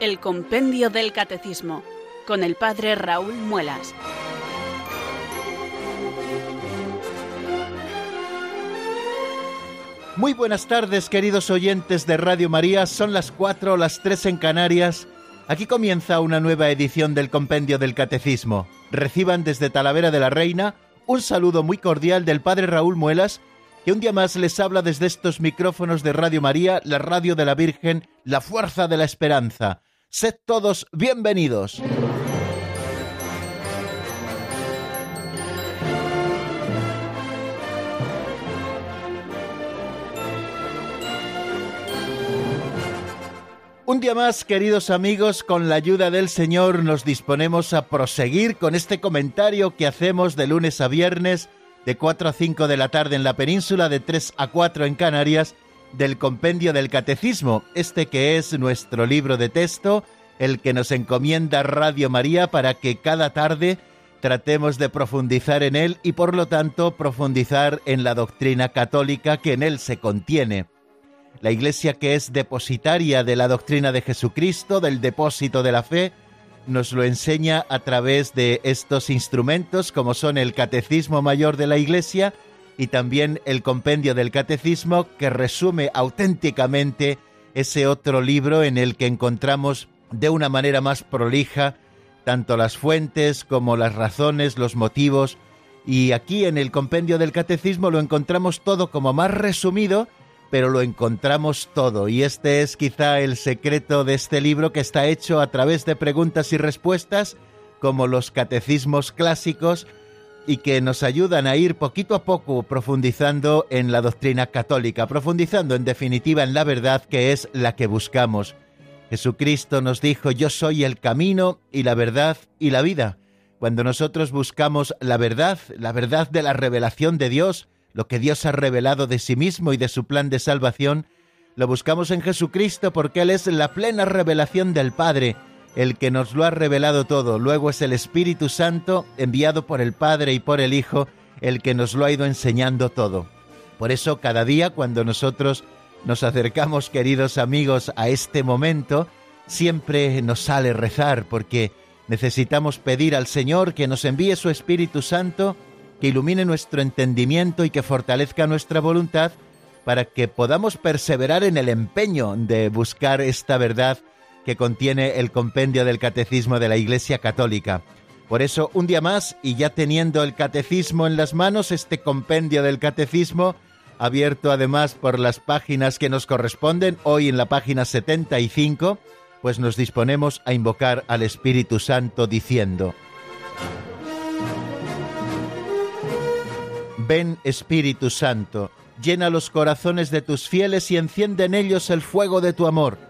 El Compendio del Catecismo, con el Padre Raúl Muelas. Muy buenas tardes, queridos oyentes de Radio María. Son las cuatro, las tres en Canarias. Aquí comienza una nueva edición del Compendio del Catecismo. Reciban desde Talavera de la Reina un saludo muy cordial del Padre Raúl Muelas, que un día más les habla desde estos micrófonos de Radio María, la radio de la Virgen, la fuerza de la esperanza. Sed todos bienvenidos. Un día más, queridos amigos, con la ayuda del Señor nos disponemos a proseguir con este comentario que hacemos de lunes a viernes, de 4 a 5 de la tarde en la península, de 3 a 4 en Canarias, del compendio del Catecismo, este que es nuestro libro de texto, el que nos encomienda Radio María para que cada tarde tratemos de profundizar en él y por lo tanto profundizar en la doctrina católica que en él se contiene. La Iglesia que es depositaria de la doctrina de Jesucristo, del depósito de la fe, nos lo enseña a través de estos instrumentos como son el Catecismo Mayor de la Iglesia y también el Compendio del Catecismo que resume auténticamente ese otro libro en el que encontramos de una manera más prolija tanto las fuentes como las razones, los motivos, y aquí en el Compendio del Catecismo lo encontramos todo como más resumido, pero lo encontramos todo. Y este es quizá el secreto de este libro que está hecho a través de preguntas y respuestas como los catecismos clásicos y que nos ayudan a ir poquito a poco profundizando en la doctrina católica, profundizando en definitiva en la verdad que es la que buscamos. Jesucristo nos dijo, yo soy el camino y la verdad y la vida. Cuando nosotros buscamos la verdad, la verdad de la revelación de Dios, lo que Dios ha revelado de sí mismo y de su plan de salvación, lo buscamos en Jesucristo porque Él es la plena revelación del Padre, el que nos lo ha revelado todo. Luego es el Espíritu Santo, enviado por el Padre y por el Hijo, el que nos lo ha ido enseñando todo. Por eso cada día cuando nosotros nos acercamos, queridos amigos, a este momento, siempre nos sale rezar porque necesitamos pedir al Señor que nos envíe su Espíritu Santo que ilumine nuestro entendimiento y que fortalezca nuestra voluntad para que podamos perseverar en el empeño de buscar esta verdad que contiene el compendio del Catecismo de la Iglesia Católica. Por eso, un día más, y ya teniendo el Catecismo en las manos, este compendio del Catecismo, abierto además por las páginas que nos corresponden, hoy en la página 75, pues nos disponemos a invocar al Espíritu Santo diciendo, Ven Espíritu Santo, llena los corazones de tus fieles y enciende en ellos el fuego de tu amor.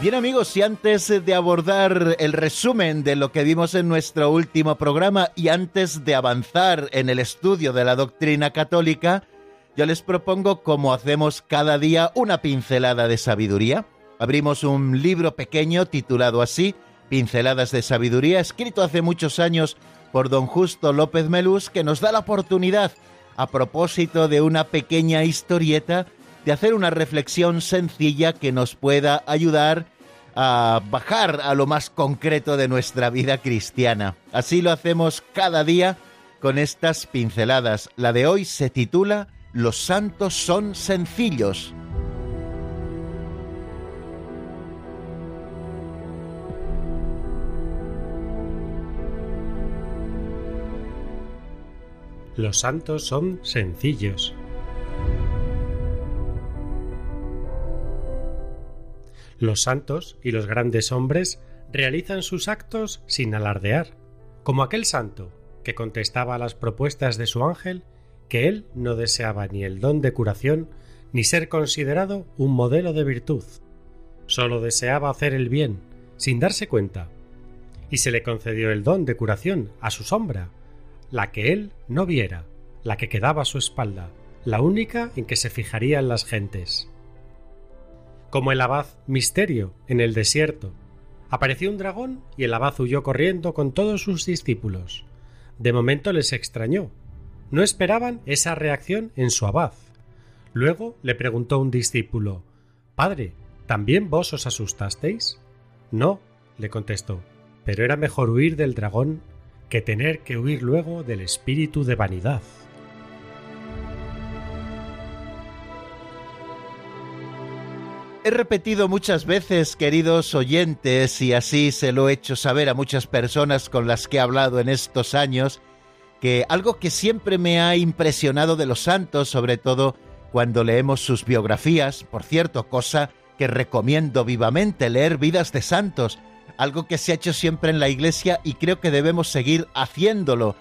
Bien amigos, y antes de abordar el resumen de lo que vimos en nuestro último programa y antes de avanzar en el estudio de la doctrina católica, yo les propongo, como hacemos cada día, una pincelada de sabiduría. Abrimos un libro pequeño titulado así, Pinceladas de Sabiduría, escrito hace muchos años por don Justo López Melús, que nos da la oportunidad, a propósito de una pequeña historieta, de hacer una reflexión sencilla que nos pueda ayudar a bajar a lo más concreto de nuestra vida cristiana. Así lo hacemos cada día con estas pinceladas. La de hoy se titula Los santos son sencillos. Los santos son sencillos. Los santos y los grandes hombres realizan sus actos sin alardear, como aquel santo que contestaba a las propuestas de su ángel que él no deseaba ni el don de curación ni ser considerado un modelo de virtud. Solo deseaba hacer el bien, sin darse cuenta, y se le concedió el don de curación a su sombra, la que él no viera, la que quedaba a su espalda, la única en que se fijarían las gentes. Como el abad Misterio en el desierto. Apareció un dragón y el abad huyó corriendo con todos sus discípulos. De momento les extrañó. No esperaban esa reacción en su abad. Luego le preguntó un discípulo Padre, ¿también vos os asustasteis? No, le contestó, pero era mejor huir del dragón que tener que huir luego del espíritu de vanidad. He repetido muchas veces, queridos oyentes, y así se lo he hecho saber a muchas personas con las que he hablado en estos años, que algo que siempre me ha impresionado de los santos, sobre todo cuando leemos sus biografías, por cierto, cosa que recomiendo vivamente leer vidas de santos, algo que se ha hecho siempre en la Iglesia y creo que debemos seguir haciéndolo,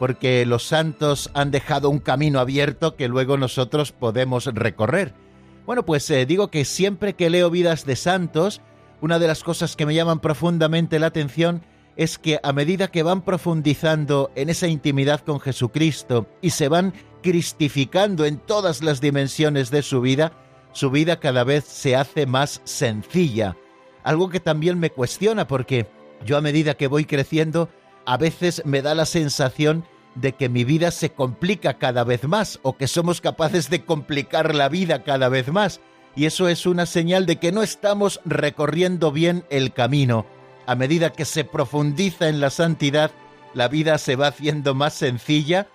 porque los santos han dejado un camino abierto que luego nosotros podemos recorrer. Bueno, pues eh, digo que siempre que leo vidas de santos, una de las cosas que me llaman profundamente la atención es que a medida que van profundizando en esa intimidad con Jesucristo y se van cristificando en todas las dimensiones de su vida, su vida cada vez se hace más sencilla, algo que también me cuestiona porque yo a medida que voy creciendo, a veces me da la sensación de que mi vida se complica cada vez más o que somos capaces de complicar la vida cada vez más. Y eso es una señal de que no estamos recorriendo bien el camino. A medida que se profundiza en la santidad, la vida se va haciendo más sencilla,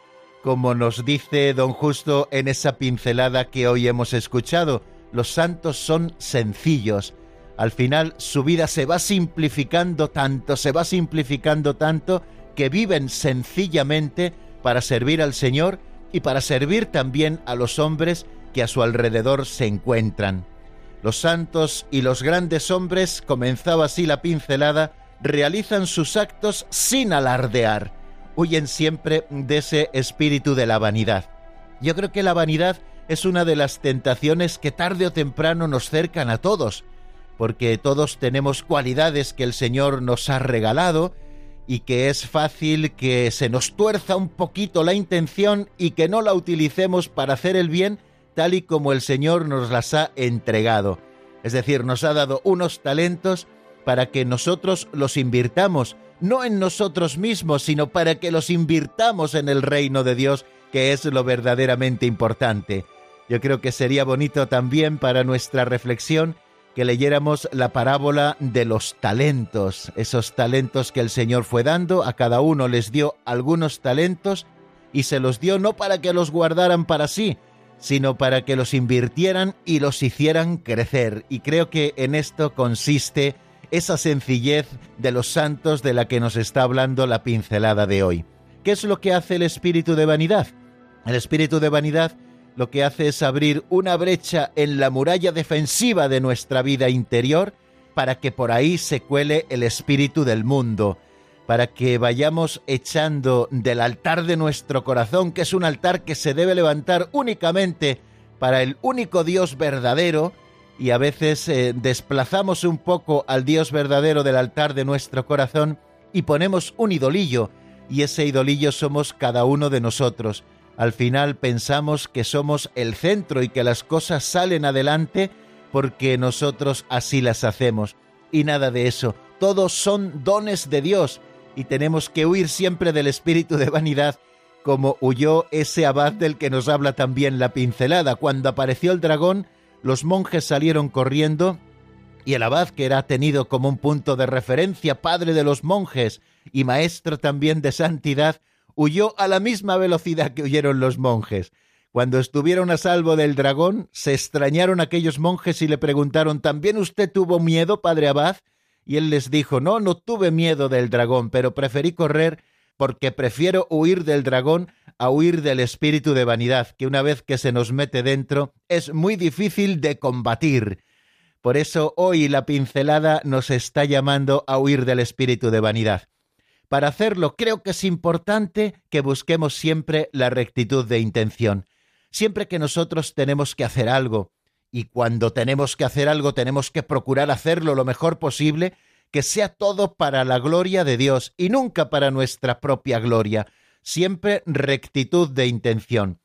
como nos dice don Justo en esa pincelada que hoy hemos escuchado. Los santos son sencillos, al final su vida se va simplificando tanto, se va simplificando tanto, que viven sencillamente para servir al Señor y para servir también a los hombres que a su alrededor se encuentran. Los santos y los grandes hombres, comenzaba así la pincelada, realizan sus actos sin alardear, huyen siempre de ese espíritu de la vanidad. Yo creo que la vanidad es una de las tentaciones que tarde o temprano nos cercan a todos, porque todos tenemos cualidades que el Señor nos ha regalado y que es fácil que se nos tuerza un poquito la intención y que no la utilicemos para hacer el bien tal y como el Señor nos las ha entregado. Es decir, nos ha dado unos talentos para que nosotros los invirtamos, no en nosotros mismos, sino para que los invirtamos en el reino de Dios, que es lo verdaderamente importante. Yo creo que sería bonito también para nuestra reflexión que leyéramos la parábola de los talentos, esos talentos que el Señor fue dando, a cada uno les dio algunos talentos y se los dio no para que los guardaran para sí, sino para que los invirtieran y los hicieran crecer. Y creo que en esto consiste esa sencillez de los santos de la que nos está hablando la pincelada de hoy. ¿Qué es lo que hace el espíritu de vanidad? El espíritu de vanidad lo que hace es abrir una brecha en la muralla defensiva de nuestra vida interior para que por ahí se cuele el espíritu del mundo, para que vayamos echando del altar de nuestro corazón, que es un altar que se debe levantar únicamente para el único Dios verdadero, y a veces eh, desplazamos un poco al Dios verdadero del altar de nuestro corazón y ponemos un idolillo, y ese idolillo somos cada uno de nosotros. Al final pensamos que somos el centro y que las cosas salen adelante porque nosotros así las hacemos. Y nada de eso. Todos son dones de Dios y tenemos que huir siempre del espíritu de vanidad como huyó ese abad del que nos habla también la pincelada. Cuando apareció el dragón, los monjes salieron corriendo y el abad, que era tenido como un punto de referencia, padre de los monjes y maestro también de santidad, huyó a la misma velocidad que huyeron los monjes. Cuando estuvieron a salvo del dragón, se extrañaron aquellos monjes y le preguntaron ¿También usted tuvo miedo, padre Abad? Y él les dijo No, no tuve miedo del dragón, pero preferí correr porque prefiero huir del dragón a huir del espíritu de vanidad, que una vez que se nos mete dentro es muy difícil de combatir Por eso hoy la pincelada nos está llamando a huir del espíritu de vanidad. Para hacerlo creo que es importante que busquemos siempre la rectitud de intención. Siempre que nosotros tenemos que hacer algo, y cuando tenemos que hacer algo tenemos que procurar hacerlo lo mejor posible, que sea todo para la gloria de Dios y nunca para nuestra propia gloria, siempre rectitud de intención.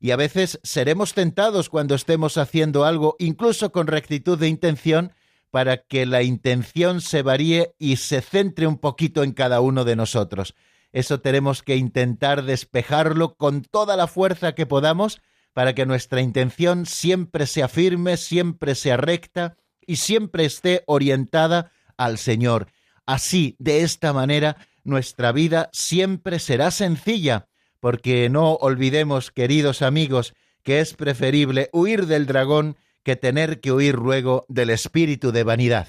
Y a veces seremos tentados cuando estemos haciendo algo, incluso con rectitud de intención, para que la intención se varíe y se centre un poquito en cada uno de nosotros. Eso tenemos que intentar despejarlo con toda la fuerza que podamos para que nuestra intención siempre sea firme, siempre sea recta y siempre esté orientada al Señor. Así, de esta manera, nuestra vida siempre será sencilla, porque no olvidemos, queridos amigos, que es preferible huir del dragón que tener que huir luego del espíritu de vanidad.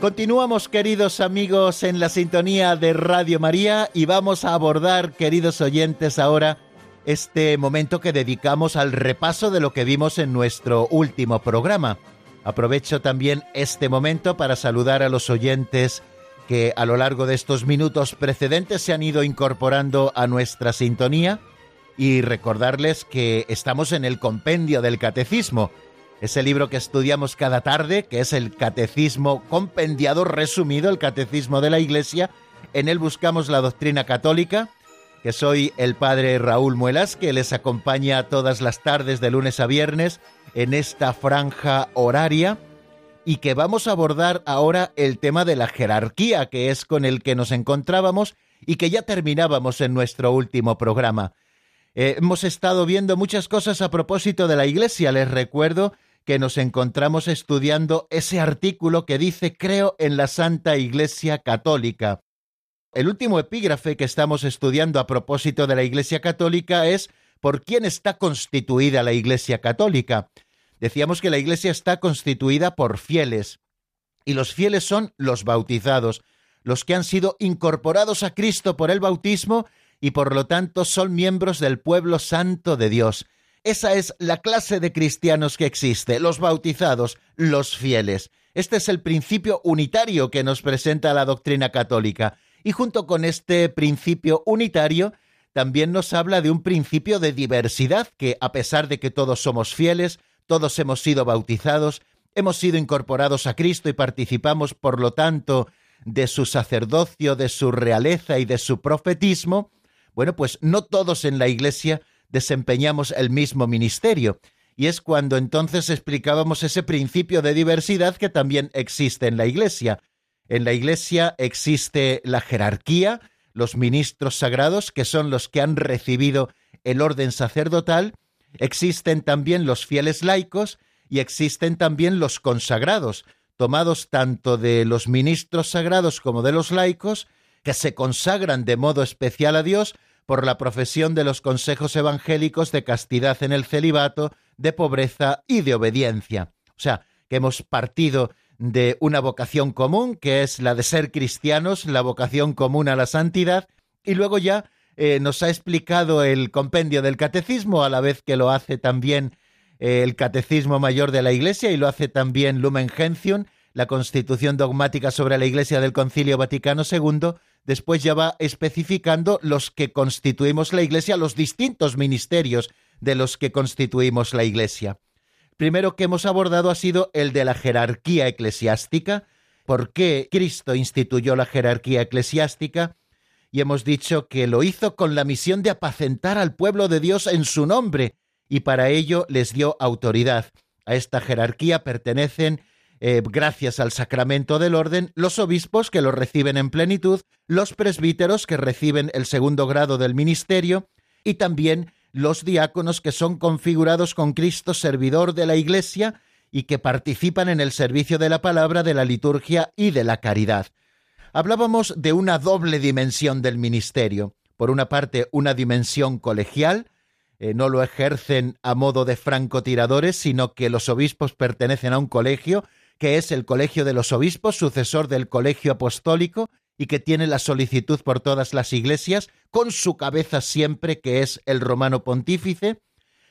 Continuamos, queridos amigos, en la sintonía de Radio María y vamos a abordar, queridos oyentes, ahora este momento que dedicamos al repaso de lo que vimos en nuestro último programa. Aprovecho también este momento para saludar a los oyentes que a lo largo de estos minutos precedentes se han ido incorporando a nuestra sintonía y recordarles que estamos en el compendio del catecismo ese libro que estudiamos cada tarde, que es el Catecismo compendiado, resumido, el Catecismo de la Iglesia. En él buscamos la doctrina católica, que soy el padre Raúl Muelas, que les acompaña todas las tardes de lunes a viernes en esta franja horaria y que vamos a abordar ahora el tema de la jerarquía, que es con el que nos encontrábamos y que ya terminábamos en nuestro último programa. Eh, hemos estado viendo muchas cosas a propósito de la Iglesia. Les recuerdo que nos encontramos estudiando ese artículo que dice creo en la Santa Iglesia Católica. El último epígrafe que estamos estudiando a propósito de la Iglesia Católica es ¿por quién está constituida la Iglesia Católica? Decíamos que la Iglesia está constituida por fieles, y los fieles son los bautizados, los que han sido incorporados a Cristo por el bautismo y por lo tanto son miembros del pueblo santo de Dios. Esa es la clase de cristianos que existe, los bautizados, los fieles. Este es el principio unitario que nos presenta la doctrina católica. Y junto con este principio unitario, también nos habla de un principio de diversidad, que a pesar de que todos somos fieles, todos hemos sido bautizados, hemos sido incorporados a Cristo y participamos, por lo tanto, de su sacerdocio, de su realeza y de su profetismo, bueno, pues no todos en la Iglesia desempeñamos el mismo ministerio. Y es cuando entonces explicábamos ese principio de diversidad que también existe en la Iglesia. En la Iglesia existe la jerarquía, los ministros sagrados, que son los que han recibido el orden sacerdotal, existen también los fieles laicos y existen también los consagrados, tomados tanto de los ministros sagrados como de los laicos, que se consagran de modo especial a Dios por la profesión de los consejos evangélicos de castidad en el celibato, de pobreza y de obediencia. O sea, que hemos partido de una vocación común, que es la de ser cristianos, la vocación común a la santidad, y luego ya eh, nos ha explicado el compendio del catecismo, a la vez que lo hace también eh, el catecismo mayor de la Iglesia y lo hace también Lumen Gentium, la constitución dogmática sobre la Iglesia del Concilio Vaticano II, después ya va especificando los que constituimos la Iglesia, los distintos ministerios de los que constituimos la Iglesia. Primero que hemos abordado ha sido el de la jerarquía eclesiástica, por qué Cristo instituyó la jerarquía eclesiástica, y hemos dicho que lo hizo con la misión de apacentar al pueblo de Dios en su nombre, y para ello les dio autoridad. A esta jerarquía pertenecen eh, gracias al sacramento del orden, los obispos que lo reciben en plenitud, los presbíteros que reciben el segundo grado del ministerio y también los diáconos que son configurados con Cristo servidor de la Iglesia y que participan en el servicio de la palabra, de la liturgia y de la caridad. hablábamos de una doble dimensión del ministerio. Por una parte, una dimensión colegial, eh, no lo ejercen a modo de francotiradores, sino que los obispos pertenecen a un colegio, que es el Colegio de los Obispos, sucesor del Colegio Apostólico, y que tiene la solicitud por todas las iglesias, con su cabeza siempre, que es el romano pontífice.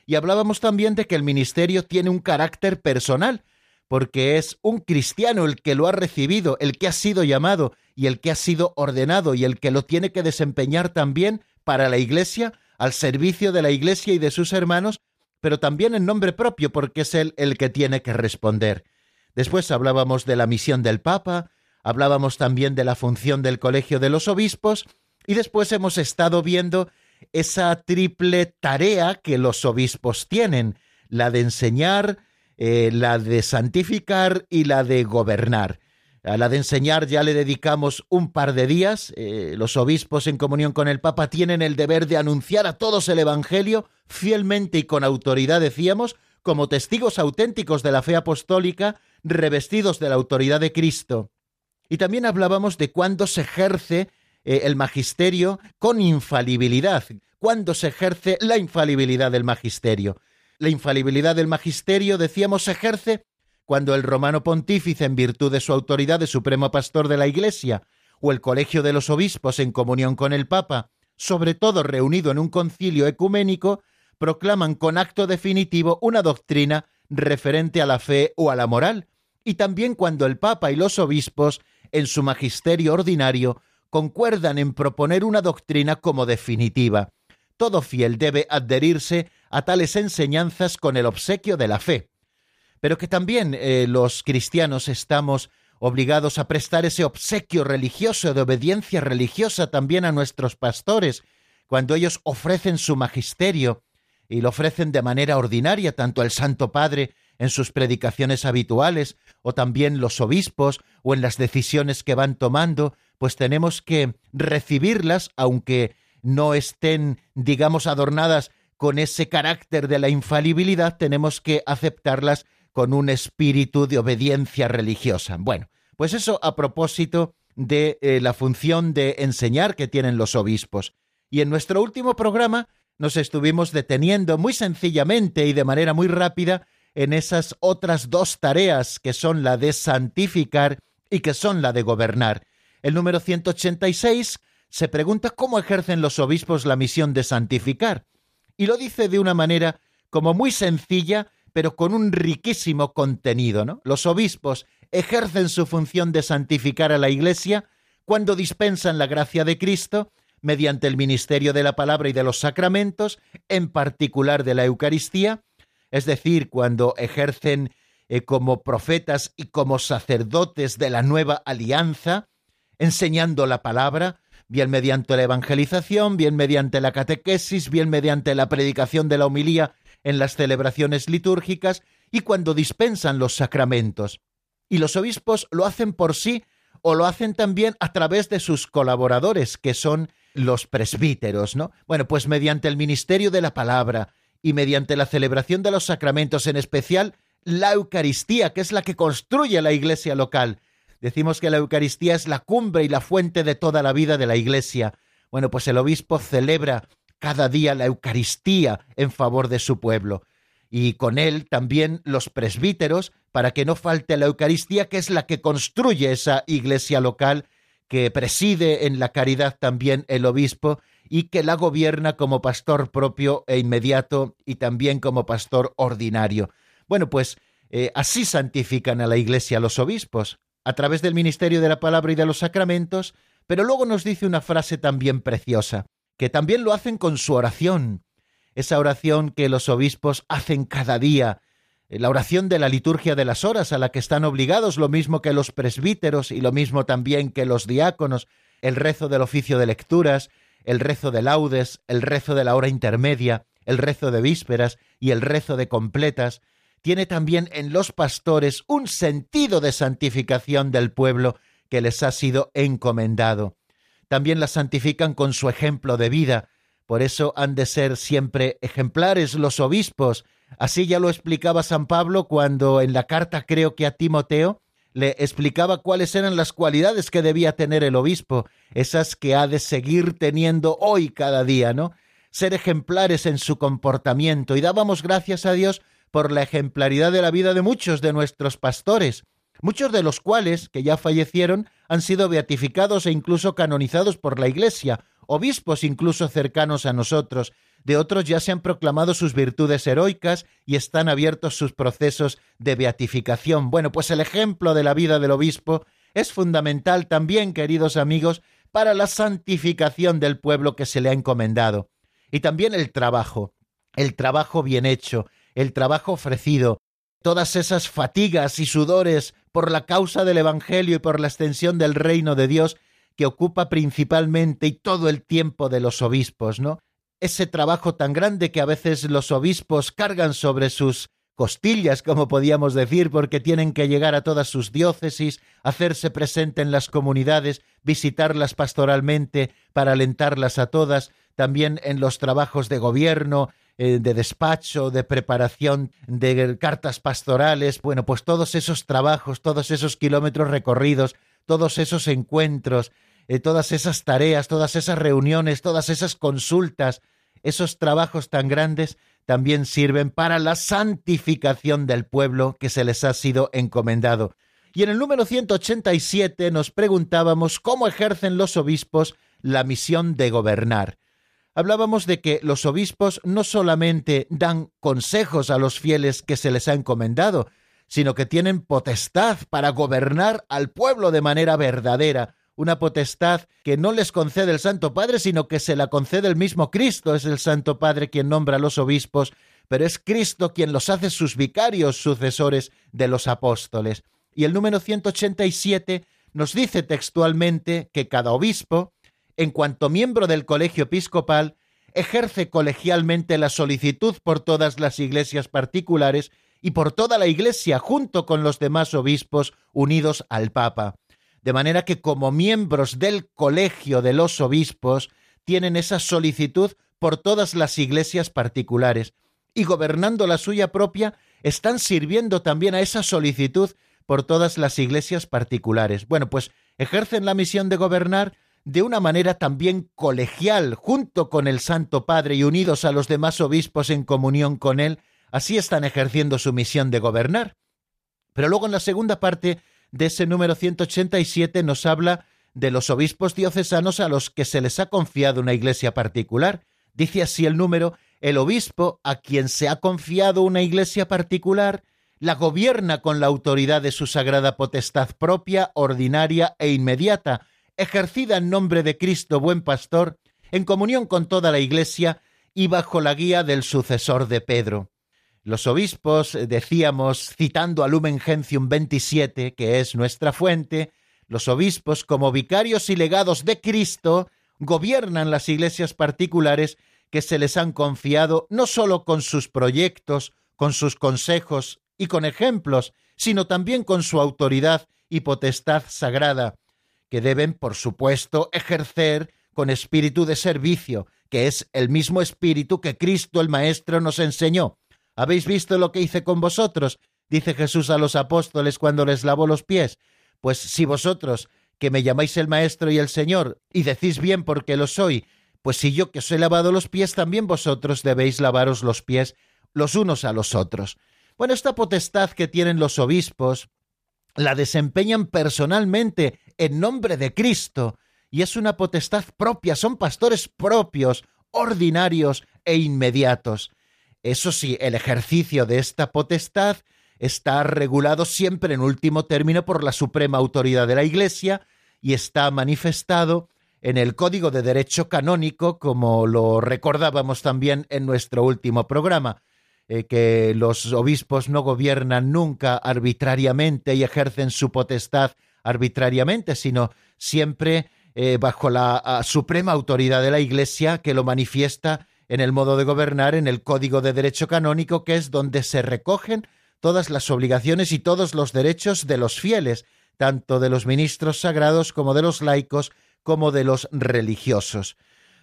Y hablábamos también de que el ministerio tiene un carácter personal, porque es un cristiano el que lo ha recibido, el que ha sido llamado y el que ha sido ordenado y el que lo tiene que desempeñar también para la Iglesia, al servicio de la Iglesia y de sus hermanos, pero también en nombre propio, porque es él el que tiene que responder. Después hablábamos de la misión del Papa, hablábamos también de la función del Colegio de los Obispos, y después hemos estado viendo esa triple tarea que los obispos tienen, la de enseñar, eh, la de santificar y la de gobernar. A la de enseñar ya le dedicamos un par de días. Eh, los obispos en comunión con el Papa tienen el deber de anunciar a todos el Evangelio fielmente y con autoridad, decíamos, como testigos auténticos de la fe apostólica, revestidos de la autoridad de Cristo. Y también hablábamos de cuándo se ejerce eh, el magisterio con infalibilidad, cuándo se ejerce la infalibilidad del magisterio. La infalibilidad del magisterio, decíamos, se ejerce cuando el romano pontífice, en virtud de su autoridad de supremo pastor de la Iglesia, o el colegio de los obispos en comunión con el Papa, sobre todo reunido en un concilio ecuménico, proclaman con acto definitivo una doctrina referente a la fe o a la moral, y también cuando el Papa y los obispos, en su magisterio ordinario, concuerdan en proponer una doctrina como definitiva. Todo fiel debe adherirse a tales enseñanzas con el obsequio de la fe, pero que también eh, los cristianos estamos obligados a prestar ese obsequio religioso de obediencia religiosa también a nuestros pastores, cuando ellos ofrecen su magisterio y lo ofrecen de manera ordinaria, tanto el Santo Padre en sus predicaciones habituales, o también los obispos, o en las decisiones que van tomando, pues tenemos que recibirlas, aunque no estén, digamos, adornadas con ese carácter de la infalibilidad, tenemos que aceptarlas con un espíritu de obediencia religiosa. Bueno, pues eso a propósito de eh, la función de enseñar que tienen los obispos. Y en nuestro último programa nos estuvimos deteniendo muy sencillamente y de manera muy rápida en esas otras dos tareas que son la de santificar y que son la de gobernar. El número 186 se pregunta cómo ejercen los obispos la misión de santificar y lo dice de una manera como muy sencilla, pero con un riquísimo contenido, ¿no? Los obispos ejercen su función de santificar a la Iglesia cuando dispensan la gracia de Cristo mediante el ministerio de la palabra y de los sacramentos, en particular de la Eucaristía, es decir, cuando ejercen eh, como profetas y como sacerdotes de la nueva alianza, enseñando la palabra, bien mediante la evangelización, bien mediante la catequesis, bien mediante la predicación de la homilía en las celebraciones litúrgicas y cuando dispensan los sacramentos. Y los obispos lo hacen por sí o lo hacen también a través de sus colaboradores, que son los presbíteros, ¿no? Bueno, pues mediante el ministerio de la palabra y mediante la celebración de los sacramentos, en especial la Eucaristía, que es la que construye la iglesia local, Decimos que la Eucaristía es la cumbre y la fuente de toda la vida de la Iglesia. Bueno, pues el obispo celebra cada día la Eucaristía en favor de su pueblo. Y con él también los presbíteros, para que no falte la Eucaristía, que es la que construye esa iglesia local, que preside en la caridad también el obispo y que la gobierna como pastor propio e inmediato y también como pastor ordinario. Bueno, pues eh, así santifican a la iglesia los obispos, a través del ministerio de la palabra y de los sacramentos, pero luego nos dice una frase también preciosa, que también lo hacen con su oración, esa oración que los obispos hacen cada día, la oración de la liturgia de las horas a la que están obligados, lo mismo que los presbíteros y lo mismo también que los diáconos, el rezo del oficio de lecturas, el rezo de laudes, el rezo de la hora intermedia, el rezo de vísperas y el rezo de completas, tiene también en los pastores un sentido de santificación del pueblo que les ha sido encomendado. También la santifican con su ejemplo de vida, por eso han de ser siempre ejemplares los obispos. Así ya lo explicaba San Pablo cuando en la carta creo que a Timoteo le explicaba cuáles eran las cualidades que debía tener el obispo, esas que ha de seguir teniendo hoy cada día, ¿no? Ser ejemplares en su comportamiento y dábamos gracias a Dios por la ejemplaridad de la vida de muchos de nuestros pastores, muchos de los cuales, que ya fallecieron, han sido beatificados e incluso canonizados por la Iglesia, obispos incluso cercanos a nosotros, de otros ya se han proclamado sus virtudes heroicas y están abiertos sus procesos de beatificación. Bueno, pues el ejemplo de la vida del obispo es fundamental también, queridos amigos, para la santificación del pueblo que se le ha encomendado. Y también el trabajo, el trabajo bien hecho, el trabajo ofrecido, todas esas fatigas y sudores por la causa del Evangelio y por la extensión del reino de Dios que ocupa principalmente y todo el tiempo de los obispos, ¿no? Ese trabajo tan grande que a veces los obispos cargan sobre sus costillas, como podíamos decir, porque tienen que llegar a todas sus diócesis, hacerse presente en las comunidades, visitarlas pastoralmente para alentarlas a todas, también en los trabajos de gobierno, eh, de despacho, de preparación de cartas pastorales, bueno, pues todos esos trabajos, todos esos kilómetros recorridos, todos esos encuentros, eh, todas esas tareas, todas esas reuniones, todas esas consultas, esos trabajos tan grandes también sirven para la santificación del pueblo que se les ha sido encomendado. Y en el número 187 nos preguntábamos cómo ejercen los obispos la misión de gobernar. Hablábamos de que los obispos no solamente dan consejos a los fieles que se les ha encomendado, sino que tienen potestad para gobernar al pueblo de manera verdadera, una potestad que no les concede el Santo Padre, sino que se la concede el mismo Cristo. Es el Santo Padre quien nombra a los obispos, pero es Cristo quien los hace sus vicarios, sucesores de los apóstoles. Y el número 187 nos dice textualmente que cada obispo, en cuanto miembro del colegio episcopal, ejerce colegialmente la solicitud por todas las iglesias particulares y por toda la iglesia junto con los demás obispos unidos al Papa de manera que como miembros del colegio de los obispos tienen esa solicitud por todas las iglesias particulares y gobernando la suya propia están sirviendo también a esa solicitud por todas las iglesias particulares. Bueno, pues ejercen la misión de gobernar de una manera también colegial, junto con el Santo Padre y unidos a los demás obispos en comunión con él, así están ejerciendo su misión de gobernar. Pero luego en la segunda parte de ese número 187 nos habla de los obispos diocesanos a los que se les ha confiado una iglesia particular. Dice así el número, el obispo a quien se ha confiado una iglesia particular, la gobierna con la autoridad de su sagrada potestad propia, ordinaria e inmediata, ejercida en nombre de Cristo buen pastor, en comunión con toda la iglesia y bajo la guía del sucesor de Pedro. Los obispos, eh, decíamos, citando a Lumen Gentium 27, que es nuestra fuente, los obispos, como vicarios y legados de Cristo, gobiernan las iglesias particulares que se les han confiado no sólo con sus proyectos, con sus consejos y con ejemplos, sino también con su autoridad y potestad sagrada, que deben, por supuesto, ejercer con espíritu de servicio, que es el mismo espíritu que Cristo el Maestro nos enseñó, ¿Habéis visto lo que hice con vosotros? dice Jesús a los apóstoles cuando les lavó los pies. Pues si vosotros, que me llamáis el Maestro y el Señor, y decís bien porque lo soy, pues si yo que os he lavado los pies, también vosotros debéis lavaros los pies los unos a los otros. Bueno, esta potestad que tienen los obispos la desempeñan personalmente en nombre de Cristo, y es una potestad propia, son pastores propios, ordinarios e inmediatos. Eso sí, el ejercicio de esta potestad está regulado siempre en último término por la suprema autoridad de la Iglesia y está manifestado en el Código de Derecho Canónico, como lo recordábamos también en nuestro último programa, eh, que los obispos no gobiernan nunca arbitrariamente y ejercen su potestad arbitrariamente, sino siempre eh, bajo la suprema autoridad de la Iglesia que lo manifiesta en el modo de gobernar en el Código de Derecho Canónico, que es donde se recogen todas las obligaciones y todos los derechos de los fieles, tanto de los ministros sagrados como de los laicos, como de los religiosos.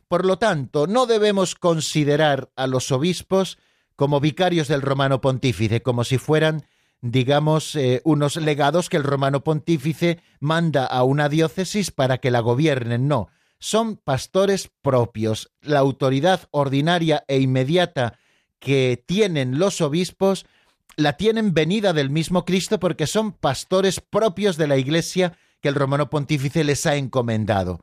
Por lo tanto, no debemos considerar a los obispos como vicarios del romano pontífice, como si fueran digamos, eh, unos legados que el romano pontífice manda a una diócesis para que la gobiernen. No, son pastores propios. La autoridad ordinaria e inmediata que tienen los obispos la tienen venida del mismo Cristo porque son pastores propios de la Iglesia que el romano pontífice les ha encomendado.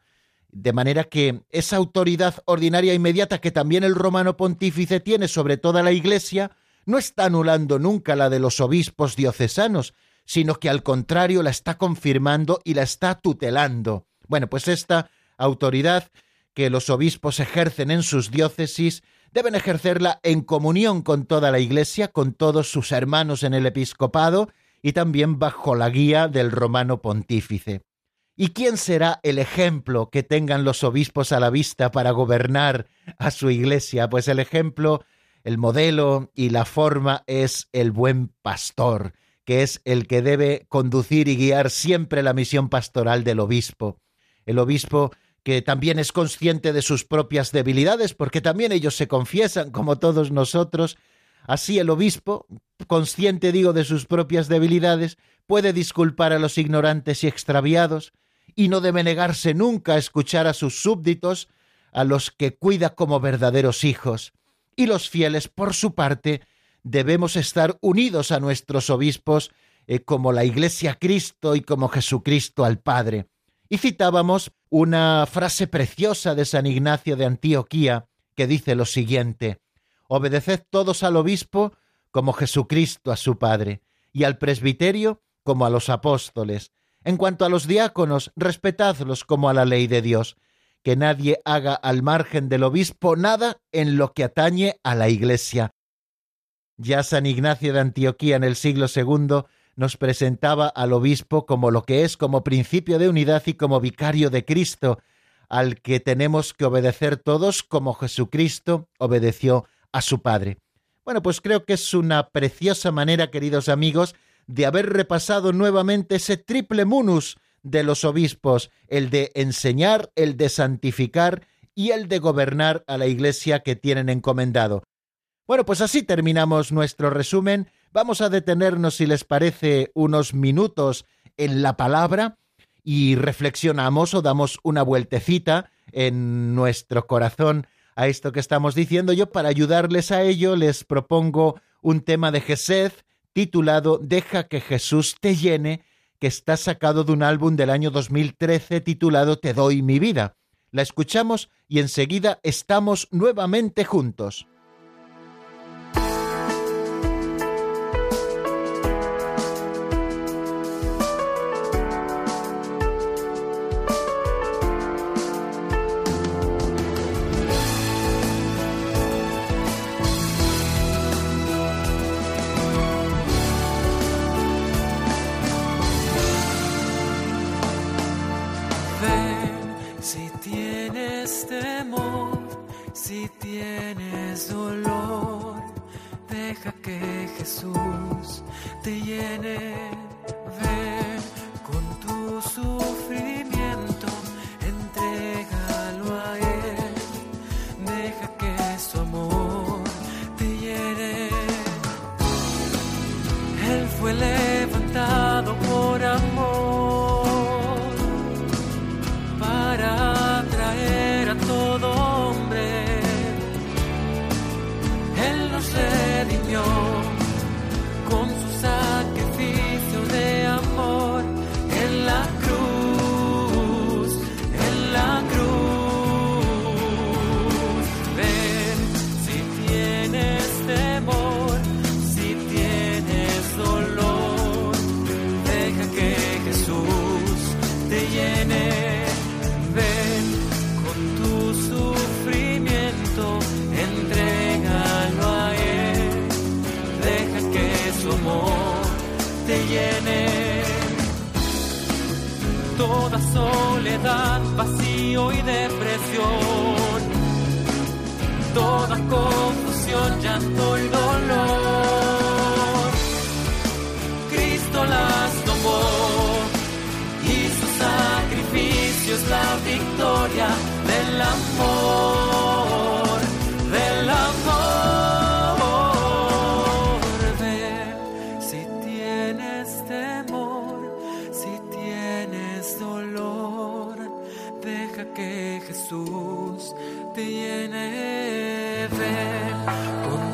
De manera que esa autoridad ordinaria inmediata que también el romano pontífice tiene sobre toda la Iglesia no está anulando nunca la de los obispos diocesanos, sino que al contrario la está confirmando y la está tutelando. Bueno, pues esta autoridad que los obispos ejercen en sus diócesis deben ejercerla en comunión con toda la Iglesia, con todos sus hermanos en el episcopado y también bajo la guía del romano pontífice. ¿Y quién será el ejemplo que tengan los obispos a la vista para gobernar a su Iglesia? Pues el ejemplo, el modelo y la forma es el buen pastor, que es el que debe conducir y guiar siempre la misión pastoral del obispo. El obispo que también es consciente de sus propias debilidades, porque también ellos se confiesan, como todos nosotros. Así el obispo, consciente digo de sus propias debilidades, puede disculpar a los ignorantes y extraviados, y no debe negarse nunca a escuchar a sus súbditos, a los que cuida como verdaderos hijos. Y los fieles, por su parte, debemos estar unidos a nuestros obispos eh, como la Iglesia Cristo y como Jesucristo al Padre. Y citábamos una frase preciosa de San Ignacio de Antioquía que dice lo siguiente, Obedeced todos al obispo como Jesucristo a su Padre, y al presbiterio como a los apóstoles. En cuanto a los diáconos, respetadlos como a la ley de Dios, que nadie haga al margen del obispo nada en lo que atañe a la Iglesia. Ya San Ignacio de Antioquía en el siglo II nos presentaba al obispo como lo que es, como principio de unidad y como vicario de Cristo, al que tenemos que obedecer todos como Jesucristo obedeció a su Padre. Bueno, pues creo que es una preciosa manera, queridos amigos, de haber repasado nuevamente ese triple munus de los obispos, el de enseñar, el de santificar y el de gobernar a la iglesia que tienen encomendado. Bueno, pues así terminamos nuestro resumen Vamos a detenernos, si les parece, unos minutos en la palabra y reflexionamos o damos una vueltecita en nuestro corazón a esto que estamos diciendo. Yo, para ayudarles a ello, les propongo un tema de Gesed titulado Deja que Jesús te llene, que está sacado de un álbum del año 2013 titulado Te doy mi vida. La escuchamos y enseguida estamos nuevamente juntos. tienes temor, si tienes dolor, deja que Jesús te llene. Ven con tu sufrir. soledad, vacío y depresión. Toda confusión, llanto y que Jesús te llene, ven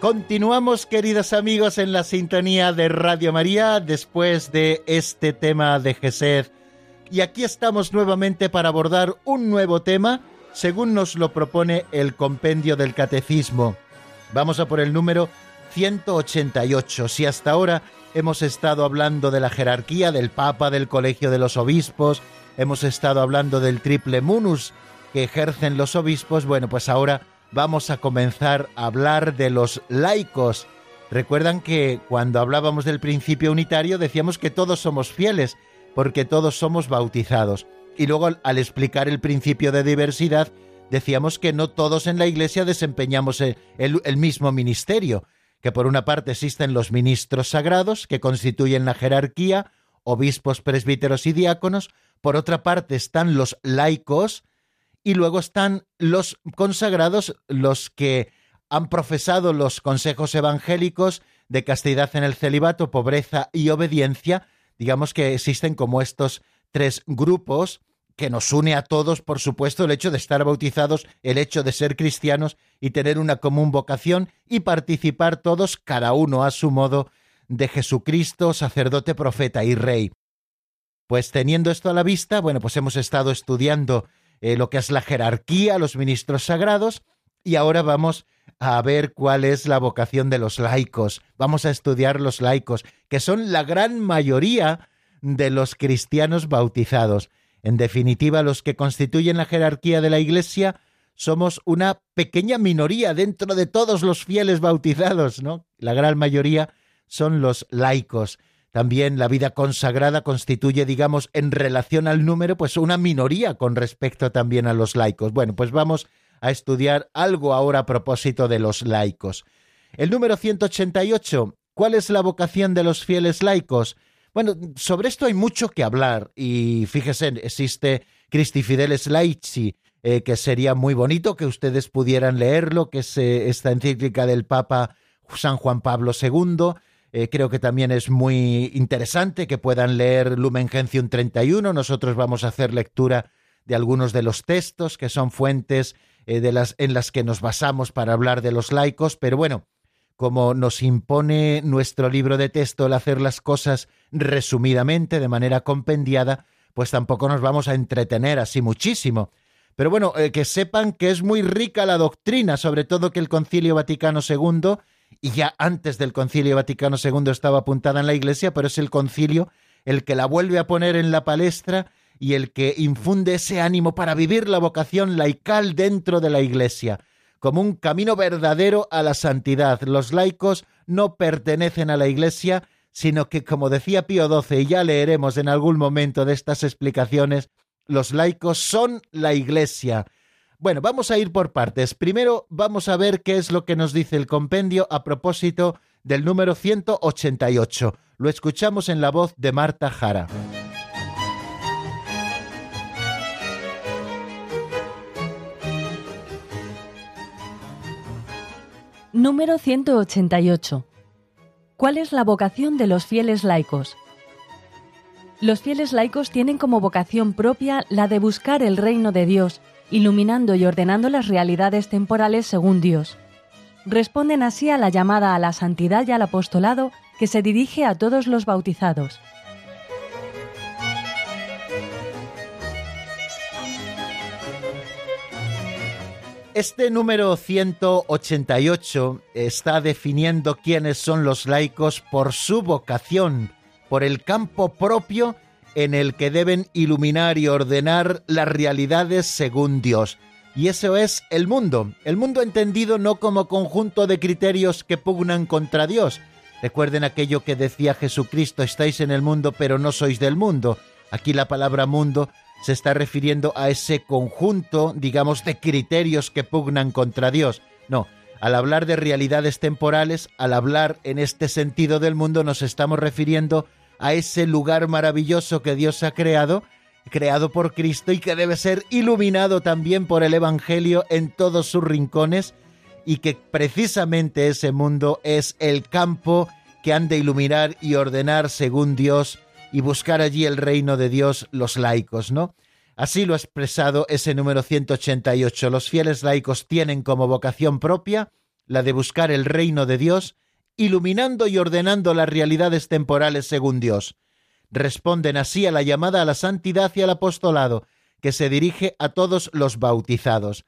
Continuamos, queridos amigos, en la sintonía de Radio María después de este tema de Gesed. Y aquí estamos nuevamente para abordar un nuevo tema, según nos lo propone el compendio del Catecismo. Vamos a por el número 188. Si hasta ahora hemos estado hablando de la jerarquía del Papa, del Colegio de los Obispos, hemos estado hablando del triple munus que ejercen los obispos, bueno, pues ahora vamos a comenzar a hablar de los laicos. Recuerdan que cuando hablábamos del principio unitario decíamos que todos somos fieles, porque todos somos bautizados. Y luego al, explicar el principio de diversidad decíamos que no todos en la Iglesia desempeñamos el mismo ministerio, que por una parte existen los ministros sagrados, que constituyen la jerarquía, obispos, presbíteros y diáconos, por otra parte están los laicos, y luego están los consagrados, los que han profesado los consejos evangélicos de castidad en el celibato, pobreza y obediencia. Digamos que existen como estos tres grupos que nos une a todos, por supuesto, el hecho de estar bautizados, el hecho de ser cristianos y tener una común vocación y participar todos, cada uno a su modo, de Jesucristo, sacerdote, profeta y rey. Pues teniendo esto a la vista, bueno, pues hemos estado estudiando eh, lo que es la jerarquía, los ministros sagrados, y ahora vamos a ver cuál es la vocación de los laicos. Vamos a estudiar los laicos, que son la gran mayoría de los cristianos bautizados. En definitiva, los que constituyen la jerarquía de la Iglesia somos una pequeña minoría dentro de todos los fieles bautizados, ¿no? La gran mayoría son los laicos. También la vida consagrada constituye, digamos, en relación al número, pues una minoría con respecto también a los laicos. Bueno, pues vamos a estudiar algo ahora a propósito de los laicos. El número 188. ¿Cuál es la vocación de los fieles laicos? Bueno, sobre esto hay mucho que hablar y fíjese, existe Christi Fideles Laici, eh, que sería muy bonito que ustedes pudieran leerlo, que es eh, esta encíclica del Papa San Juan Pablo II. Eh, creo que también es muy interesante que puedan leer Lumen Gentium 31. Nosotros vamos a hacer lectura de algunos de los textos que son fuentes eh, de las, en las que nos basamos para hablar de los laicos, pero bueno, como nos impone nuestro libro de texto el hacer las cosas resumidamente, de manera compendiada, pues tampoco nos vamos a entretener así muchísimo. Pero bueno, eh, que sepan que es muy rica la doctrina, sobre todo que el Concilio Vaticano II, y ya antes del Concilio Vaticano II estaba apuntada en la Iglesia, pero es el concilio el que la vuelve a poner en la palestra y el que infunde ese ánimo para vivir la vocación laical dentro de la Iglesia, como un camino verdadero a la santidad. Los laicos no pertenecen a la Iglesia, sino que, como decía Pío XII, y ya leeremos en algún momento de estas explicaciones, los laicos son la Iglesia. Bueno, vamos a ir por partes. Primero vamos a ver qué es lo que nos dice el compendio a propósito del número 188. Lo escuchamos en la voz de Marta Jara. Número 188. ¿Cuál es la vocación de los fieles laicos? Los fieles laicos tienen como vocación propia la de buscar el reino de Dios, iluminando y ordenando las realidades temporales según Dios. Responden así a la llamada a la santidad y al apostolado que se dirige a todos los bautizados. Este número 188 está definiendo quiénes son los laicos por su vocación, por el campo propio en el que deben iluminar y ordenar las realidades según Dios. Y eso es el mundo, el mundo entendido no como conjunto de criterios que pugnan contra Dios. Recuerden aquello que decía Jesucristo, estáis en el mundo pero no sois del mundo. Aquí la palabra mundo se está refiriendo a ese conjunto, digamos, de criterios que pugnan contra Dios. No, al hablar de realidades temporales, al hablar en este sentido del mundo, nos estamos refiriendo a ese lugar maravilloso que Dios ha creado, creado por Cristo y que debe ser iluminado también por el Evangelio en todos sus rincones y que precisamente ese mundo es el campo que han de iluminar y ordenar según Dios y buscar allí el reino de Dios los laicos, ¿no? Así lo ha expresado ese número 188. Los fieles laicos tienen como vocación propia la de buscar el reino de Dios, iluminando y ordenando las realidades temporales según Dios. Responden así a la llamada a la santidad y al apostolado, que se dirige a todos los bautizados.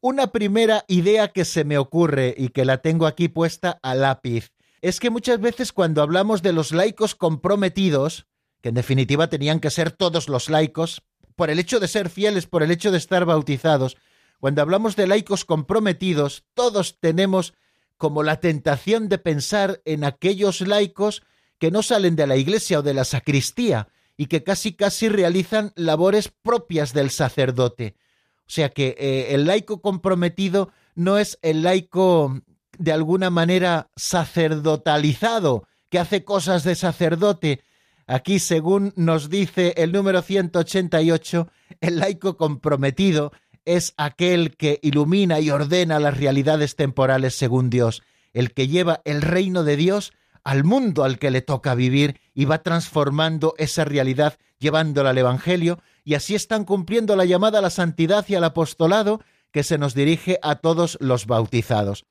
Una primera idea que se me ocurre y que la tengo aquí puesta a lápiz es que muchas veces cuando hablamos de los laicos comprometidos, que en definitiva tenían que ser todos los laicos, por el hecho de ser fieles, por el hecho de estar bautizados. Cuando hablamos de laicos comprometidos, todos tenemos como la tentación de pensar en aquellos laicos que no salen de la iglesia o de la sacristía y que casi casi realizan labores propias del sacerdote. O sea que eh, el laico comprometido no es el laico de alguna manera sacerdotalizado, que hace cosas de sacerdote, Aquí, según nos dice el número 188, el laico comprometido es aquel que ilumina y ordena las realidades temporales según Dios, el que lleva el reino de Dios al mundo al que le toca vivir y va transformando esa realidad llevándola al Evangelio, y así están cumpliendo la llamada a la santidad y al apostolado que se nos dirige a todos los bautizados.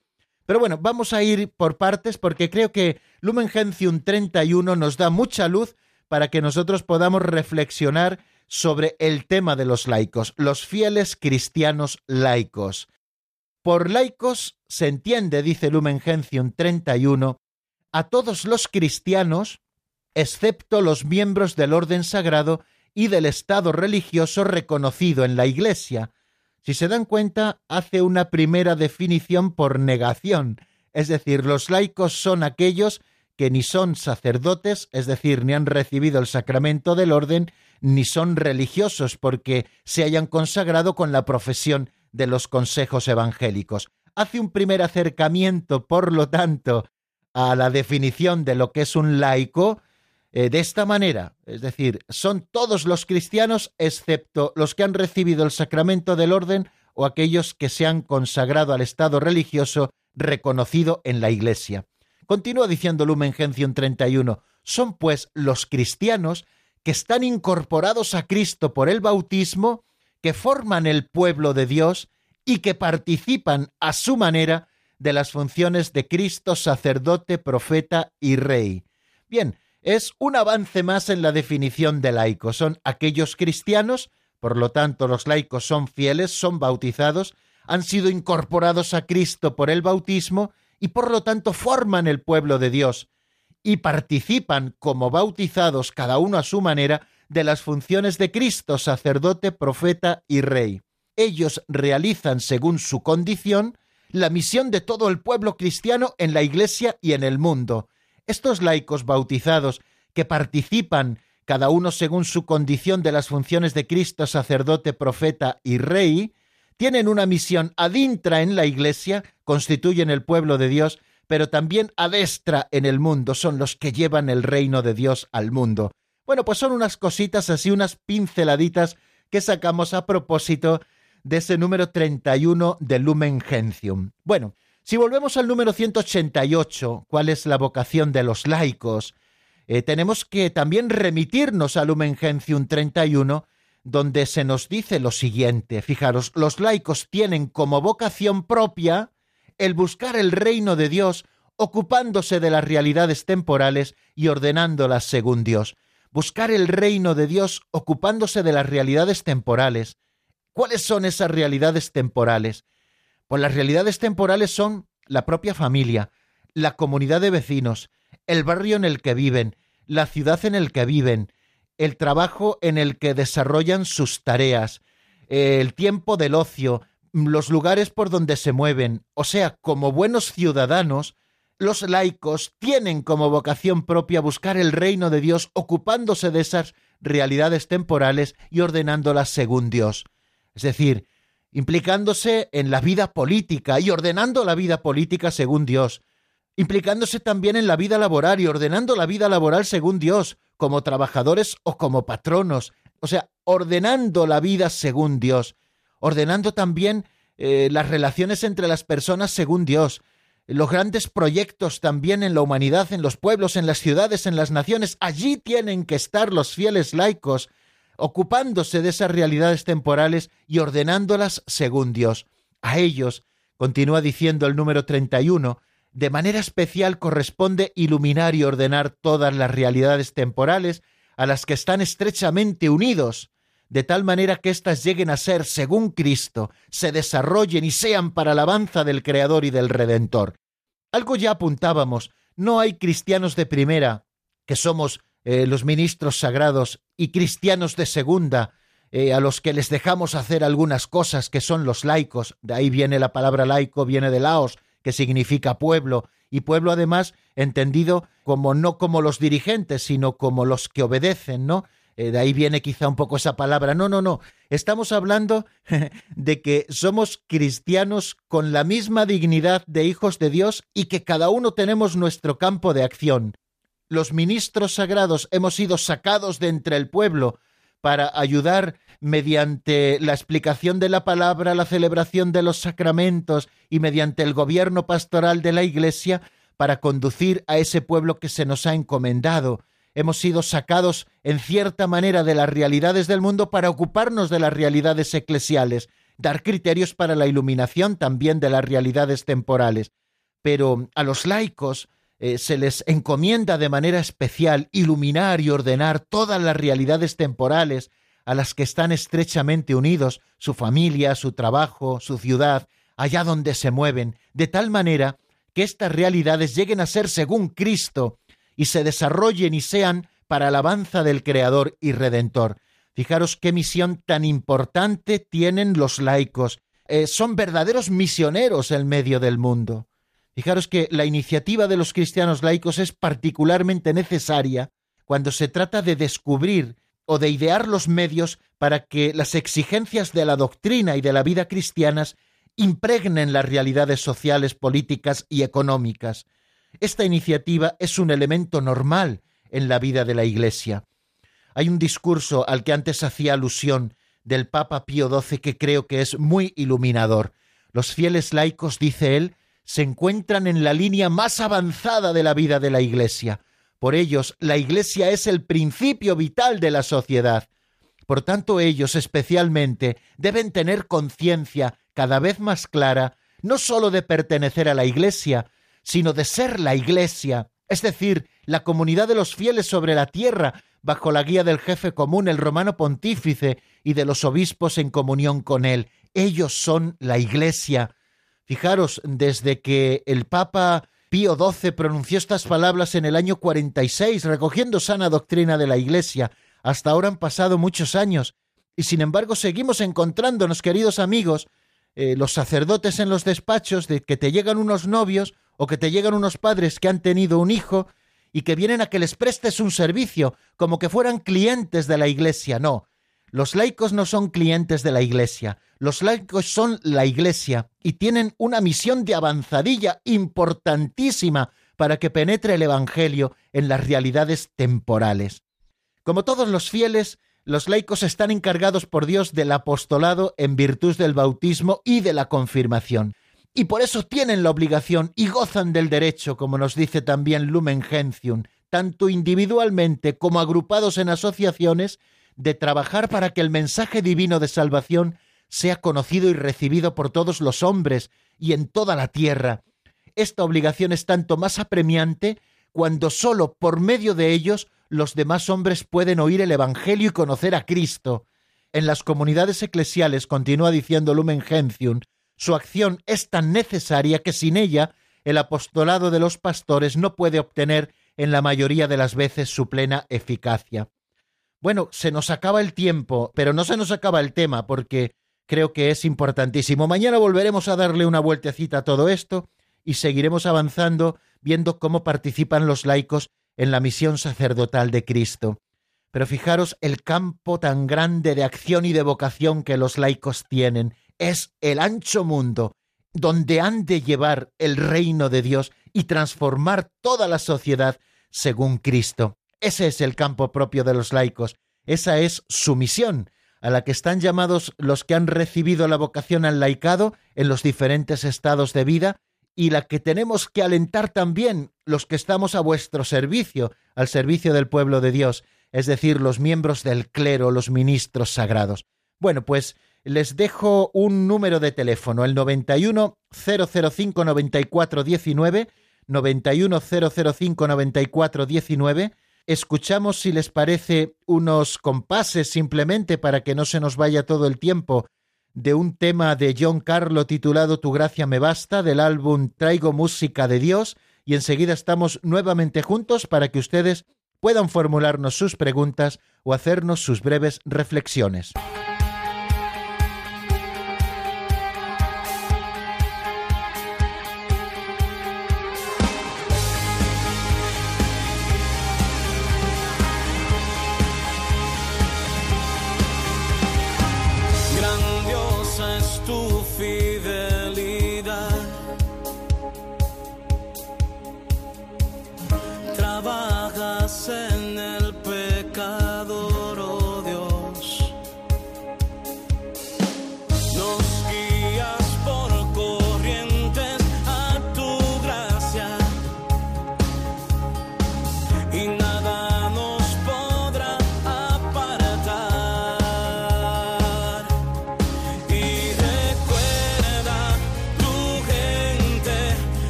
Pero bueno, vamos a ir por partes porque creo que Lumen Gentium 31 nos da mucha luz para que nosotros podamos reflexionar sobre el tema de los laicos, los fieles cristianos laicos. Por laicos se entiende, dice Lumen Gentium 31, a todos los cristianos, excepto los miembros del orden sagrado y del estado religioso reconocido en la Iglesia. Si se dan cuenta, hace una primera definición por negación, es decir, los laicos son aquellos que ni son sacerdotes, es decir, ni han recibido el sacramento del orden, ni son religiosos porque se hayan consagrado con la profesión de los consejos evangélicos. Hace un primer acercamiento, por lo tanto, a la definición de lo que es un laico eh, de esta manera, es decir, son todos los cristianos excepto los que han recibido el sacramento del orden o aquellos que se han consagrado al estado religioso reconocido en la Iglesia. Continúa diciendo Lumen Gentium 31, son pues los cristianos que están incorporados a Cristo por el bautismo, que forman el pueblo de Dios y que participan a su manera de las funciones de Cristo, sacerdote, profeta y rey. Bien, es un avance más en la definición de laico. Son aquellos cristianos, por lo tanto los laicos son fieles, son bautizados, han sido incorporados a Cristo por el bautismo y por lo tanto forman el pueblo de Dios y participan como bautizados cada uno a su manera de las funciones de Cristo, sacerdote, profeta y rey. Ellos realizan, según su condición, la misión de todo el pueblo cristiano en la Iglesia y en el mundo. Estos laicos bautizados que participan cada uno según su condición de las funciones de Cristo, sacerdote, profeta y rey, tienen una misión adintra en la Iglesia, constituyen el pueblo de Dios, pero también adestra en el mundo, son los que llevan el reino de Dios al mundo. Bueno, pues son unas cositas así, unas pinceladitas que sacamos a propósito de ese número 31 de Lumen Gentium. Bueno, si volvemos al número 188, ¿cuál es la vocación de los laicos? Eh, tenemos que también remitirnos al Lumen Gentium 31, donde se nos dice lo siguiente. Fijaros, los laicos tienen como vocación propia el buscar el reino de Dios, ocupándose de las realidades temporales y ordenándolas según Dios. Buscar el reino de Dios ocupándose de las realidades temporales. ¿Cuáles son esas realidades temporales? Pues las realidades temporales son la propia familia, la comunidad de vecinos, el barrio en el que viven, la ciudad en el que viven, el trabajo en el que desarrollan sus tareas, el tiempo del ocio, los lugares por donde se mueven. O sea, como buenos ciudadanos, los laicos tienen como vocación propia buscar el reino de Dios ocupándose de esas realidades temporales y ordenándolas según Dios. Es decir, implicándose en la vida política y ordenando la vida política según Dios, implicándose también en la vida laboral y ordenando la vida laboral según Dios, como trabajadores o como patronos, o sea, ordenando la vida según Dios, ordenando también eh, las relaciones entre las personas según Dios, los grandes proyectos también en la humanidad, en los pueblos, en las ciudades, en las naciones, allí tienen que estar los fieles laicos, ocupándose de esas realidades temporales y ordenándolas según Dios. A ellos, continúa diciendo el número 31, de manera especial corresponde iluminar y ordenar todas las realidades temporales a las que están estrechamente unidos, de tal manera que éstas lleguen a ser, según Cristo, se desarrollen y sean para alabanza del Creador y del Redentor. Algo ya apuntábamos, no hay cristianos de primera, que somos eh, los ministros sagrados, y cristianos de segunda, eh, a los que les dejamos hacer algunas cosas que son los laicos, de ahí viene la palabra laico, viene de laos, que significa pueblo, y pueblo además entendido como no como los dirigentes, sino como los que obedecen, ¿no? Eh, de ahí viene quizá un poco esa palabra. No, no, no. Estamos hablando de que somos cristianos con la misma dignidad de hijos de Dios y que cada uno tenemos nuestro campo de acción. Los ministros sagrados hemos sido sacados de entre el pueblo para ayudar mediante la explicación de la palabra, la celebración de los sacramentos y mediante el gobierno pastoral de la Iglesia para conducir a ese pueblo que se nos ha encomendado. Hemos sido sacados en cierta manera de las realidades del mundo para ocuparnos de las realidades eclesiales, dar criterios para la iluminación también de las realidades temporales. Pero a los laicos eh, se les encomienda de manera especial iluminar y ordenar todas las realidades temporales a las que están estrechamente unidos su familia, su trabajo, su ciudad, allá donde se mueven, de tal manera que estas realidades lleguen a ser según Cristo y se desarrollen y sean para alabanza del Creador y Redentor. Fijaros qué misión tan importante tienen los laicos. Eh, son verdaderos misioneros en medio del mundo. Fijaros que la iniciativa de los cristianos laicos es particularmente necesaria cuando se trata de descubrir o de idear los medios para que las exigencias de la doctrina y de la vida cristianas impregnen las realidades sociales, políticas y económicas. Esta iniciativa es un elemento normal en la vida de la Iglesia. Hay un discurso al que antes hacía alusión del Papa Pío XII que creo que es muy iluminador. Los fieles laicos, dice él, se encuentran en la línea más avanzada de la vida de la Iglesia. Por ellos, la Iglesia es el principio vital de la sociedad. Por tanto, ellos especialmente deben tener conciencia cada vez más clara no sólo de pertenecer a la Iglesia, sino de ser la Iglesia, es decir, la comunidad de los fieles sobre la tierra, bajo la guía del jefe común, el romano pontífice, y de los obispos en comunión con él. Ellos son la Iglesia. Fijaros, desde que el Papa Pío XII pronunció estas palabras en el año 46, recogiendo sana doctrina de la Iglesia. Hasta ahora han pasado muchos años, y sin embargo seguimos encontrándonos, queridos amigos, eh, los sacerdotes en los despachos de que te llegan unos novios o que te llegan unos padres que han tenido un hijo y que vienen a que les prestes un servicio, como que fueran clientes de la Iglesia. No, Los laicos no son clientes de la Iglesia, los laicos son la Iglesia y tienen una misión de avanzadilla importantísima para que penetre el Evangelio en las realidades temporales. Como todos los fieles, los laicos están encargados por Dios del apostolado en virtud del bautismo y de la confirmación. Y por eso tienen la obligación y gozan del derecho, como nos dice también Lumen Gentium, tanto individualmente como agrupados en asociaciones, de trabajar para que el mensaje divino de salvación sea conocido y recibido por todos los hombres y en toda la tierra. Esta obligación es tanto más apremiante cuando sólo por medio de ellos los demás hombres pueden oír el Evangelio y conocer a Cristo. En las comunidades eclesiales, continúa diciendo Lumen Gentium, su acción es tan necesaria que sin ella el apostolado de los pastores no puede obtener en la mayoría de las veces su plena eficacia. Bueno, se nos acaba el tiempo, pero no se nos acaba el tema porque creo que es importantísimo. Mañana volveremos a darle una vueltecita a todo esto y seguiremos avanzando viendo cómo participan los laicos en la misión sacerdotal de Cristo. Pero fijaros el campo tan grande de acción y de vocación que los laicos tienen. Es el ancho mundo donde han de llevar el reino de Dios y transformar toda la sociedad según Cristo. Ese es el campo propio de los laicos, esa es su misión, a la que están llamados los que han recibido la vocación al laicado en los diferentes estados de vida y la que tenemos que alentar también los que estamos a vuestro servicio, al servicio del pueblo de Dios, es decir, los miembros del clero, los ministros sagrados. Bueno, pues les dejo un número de teléfono, el 91 005 94 19, 91 005 94 19, escuchamos, si les parece, unos compases simplemente para que no se nos vaya todo el tiempo de un tema de John Carlo titulado Tu gracia me basta del álbum Traigo música de Dios y enseguida estamos nuevamente juntos para que ustedes puedan formularnos sus preguntas o hacernos sus breves reflexiones.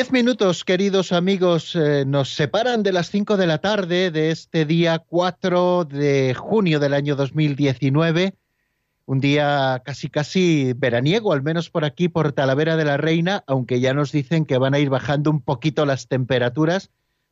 Diez minutos, queridos amigos, eh, nos separan de las cinco de la tarde de este día 4 de junio del año 2019, un día casi casi veraniego, al menos por aquí, por Talavera de la Reina, aunque ya nos dicen que van a ir bajando un poquito las temperaturas,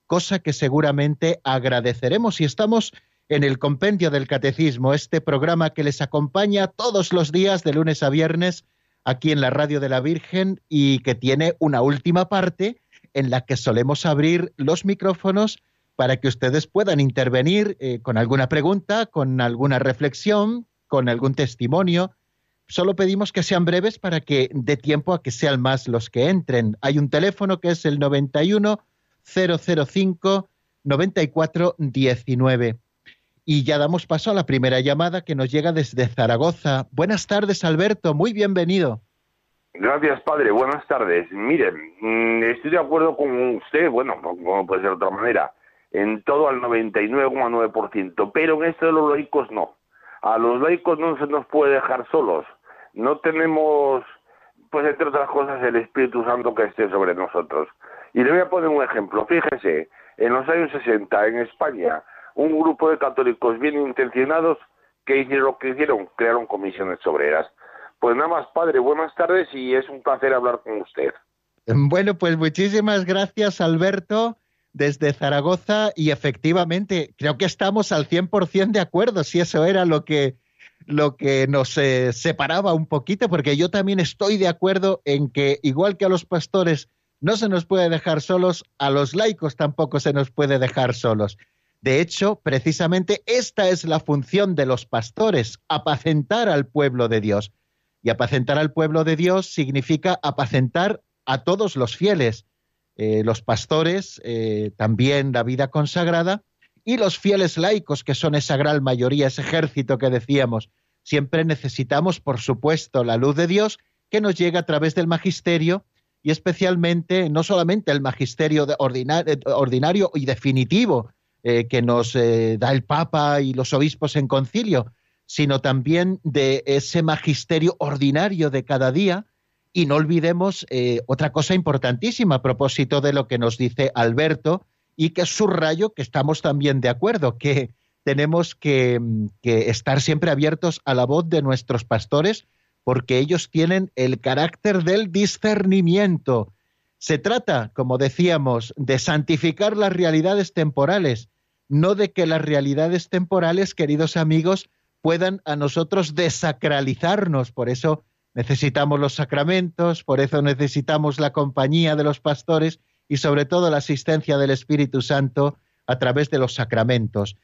cosa que seguramente agradeceremos. Y estamos en el Compendio del Catecismo, este programa que les acompaña todos los días de lunes a viernes aquí en la Radio de la Virgen y que tiene una última parte en la que solemos abrir los micrófonos para que ustedes puedan intervenir eh, con alguna pregunta, con alguna reflexión, con algún testimonio. Solo pedimos que sean breves para que dé tiempo a que sean más los que entren. Hay un teléfono que es el 91 005 94 19. Y ya damos paso a la primera llamada que nos llega desde Zaragoza. Buenas tardes, Alberto. Muy bienvenido. Gracias, padre. Buenas tardes. Miren, mm, estoy de acuerdo con usted, bueno, como puede ser de otra manera, en todo al 99,9%, pero en esto de los laicos no. A los laicos no se nos puede dejar solos. No tenemos, pues entre otras cosas, el Espíritu Santo que esté sobre nosotros. Y le voy a poner un ejemplo. Fíjese, en los años 60, en España, un grupo de católicos bien intencionados que hicieron lo que hicieron, crearon comisiones obreras. Pues nada más, padre, buenas tardes y es un placer hablar con usted. Bueno, pues muchísimas gracias, Alberto, desde Zaragoza y efectivamente creo que estamos al 100% de acuerdo, si eso era lo que lo que nos eh, separaba un poquito, porque yo también estoy de acuerdo en que igual que a los pastores no se nos puede dejar solos, a los laicos tampoco se nos puede dejar solos. De hecho, precisamente esta es la función de los pastores, apacentar al pueblo de Dios. Y apacentar al pueblo de Dios significa apacentar a todos los fieles, eh, los pastores, eh, también la vida consagrada, y los fieles laicos, que son esa gran mayoría, ese ejército que decíamos. Siempre necesitamos, por supuesto, la luz de Dios que nos llega a través del magisterio y especialmente, no solamente el magisterio ordinario y definitivo, eh, que nos eh, da el Papa y los obispos en concilio, sino también de ese magisterio ordinario de cada día. Y no olvidemos eh, otra cosa importantísima a propósito de lo que nos dice Alberto y que subrayo que estamos también de acuerdo, que tenemos que, que estar siempre abiertos a la voz de nuestros pastores porque ellos tienen el carácter del discernimiento se trata, como decíamos, de santificar las realidades temporales, no de que las realidades temporales, queridos amigos, puedan a nosotros desacralizarnos. Por eso necesitamos los sacramentos, por eso necesitamos la compañía de los pastores y sobre todo la asistencia del Espíritu Santo a través de los sacramentos.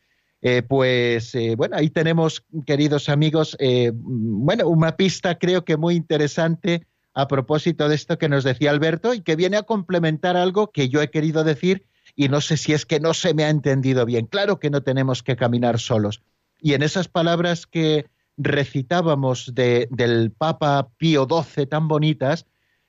Eh, pues eh, bueno, ahí tenemos, queridos amigos, eh, bueno, una pista creo que muy interesante a propósito de esto que nos decía Alberto y que viene a complementar algo que yo he querido decir y no sé si es que no se me ha entendido bien. Claro que no tenemos que caminar solos. Y en esas palabras que recitábamos del Papa Pío XII tan bonitas,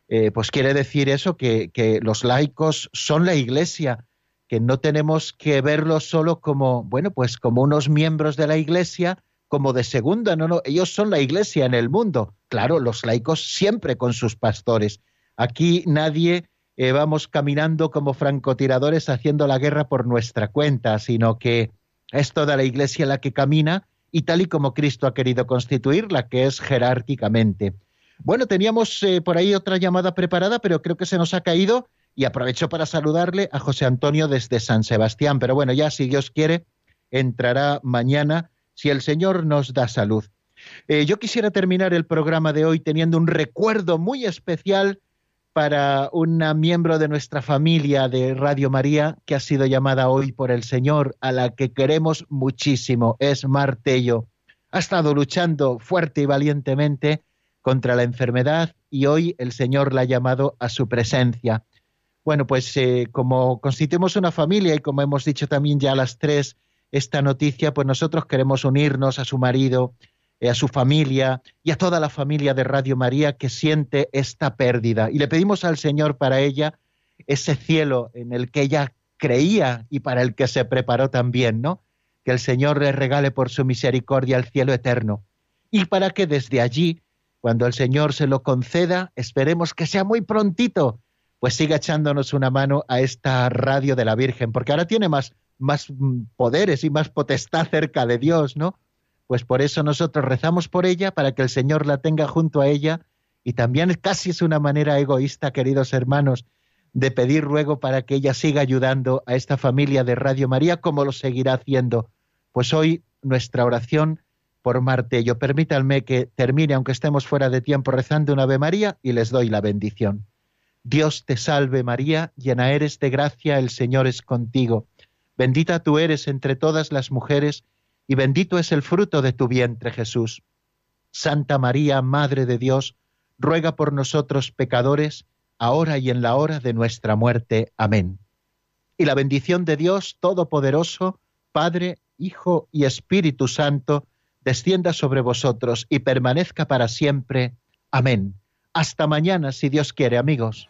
eh, pues quiere decir eso, que, que, los laicos son la Iglesia, que no tenemos que verlos solo como, bueno, pues como unos miembros de la Iglesia, como de segunda, no, no, ellos son la iglesia en el mundo. Claro, los laicos siempre con sus pastores. Aquí nadie eh, vamos caminando como francotiradores haciendo la guerra por nuestra cuenta, sino que es toda la iglesia la que camina y tal y como Cristo ha querido constituirla, que es jerárquicamente. Bueno, teníamos eh, por ahí otra llamada preparada, pero creo que se nos ha caído y aprovecho para saludarle a José Antonio desde San Sebastián. Pero bueno, ya si Dios quiere, entrará mañana si el Señor nos da salud. Eh, yo quisiera terminar el programa de hoy teniendo un recuerdo muy especial para una miembro de nuestra familia de Radio María que ha sido llamada hoy por el Señor, a la que queremos muchísimo, es Martello. Ha estado luchando fuerte y valientemente contra la enfermedad y hoy el Señor la ha llamado a su presencia. Bueno, pues eh, como constituimos una familia y como hemos dicho también ya a las tres, esta noticia, pues nosotros queremos unirnos a su marido, eh, a su familia y a toda la familia de Radio María que siente esta pérdida. Y le pedimos al Señor para ella ese cielo en el que ella creía y para el que se preparó también, ¿no? Que el Señor le regale por su misericordia el cielo eterno. Y para que desde allí, cuando el Señor se lo conceda, esperemos que sea muy prontito, pues siga echándonos una mano a esta radio de la Virgen, porque ahora tiene más, más mm, poderes y más potestad cerca de Dios, ¿no? Pues por eso nosotros rezamos por ella, para que el Señor la tenga junto a ella, y también casi es una manera egoísta, queridos hermanos, de pedir ruego para que ella siga ayudando a esta familia de Radio María como lo seguirá haciendo. Pues hoy nuestra oración por Martello. Permítanme que termine, aunque estemos fuera de tiempo, rezando una Ave María y les doy la bendición. Dios te salve María, llena eres de gracia, el Señor es contigo. Bendita tú eres entre todas las mujeres, y bendito es el fruto de tu vientre Jesús. Santa María, Madre de Dios, ruega por nosotros pecadores, ahora y en la hora de nuestra muerte. Amén. Y la bendición de Dios Todopoderoso, Padre, Hijo y Espíritu Santo, descienda sobre vosotros y permanezca para siempre. Amén. Hasta mañana, si Dios quiere, amigos.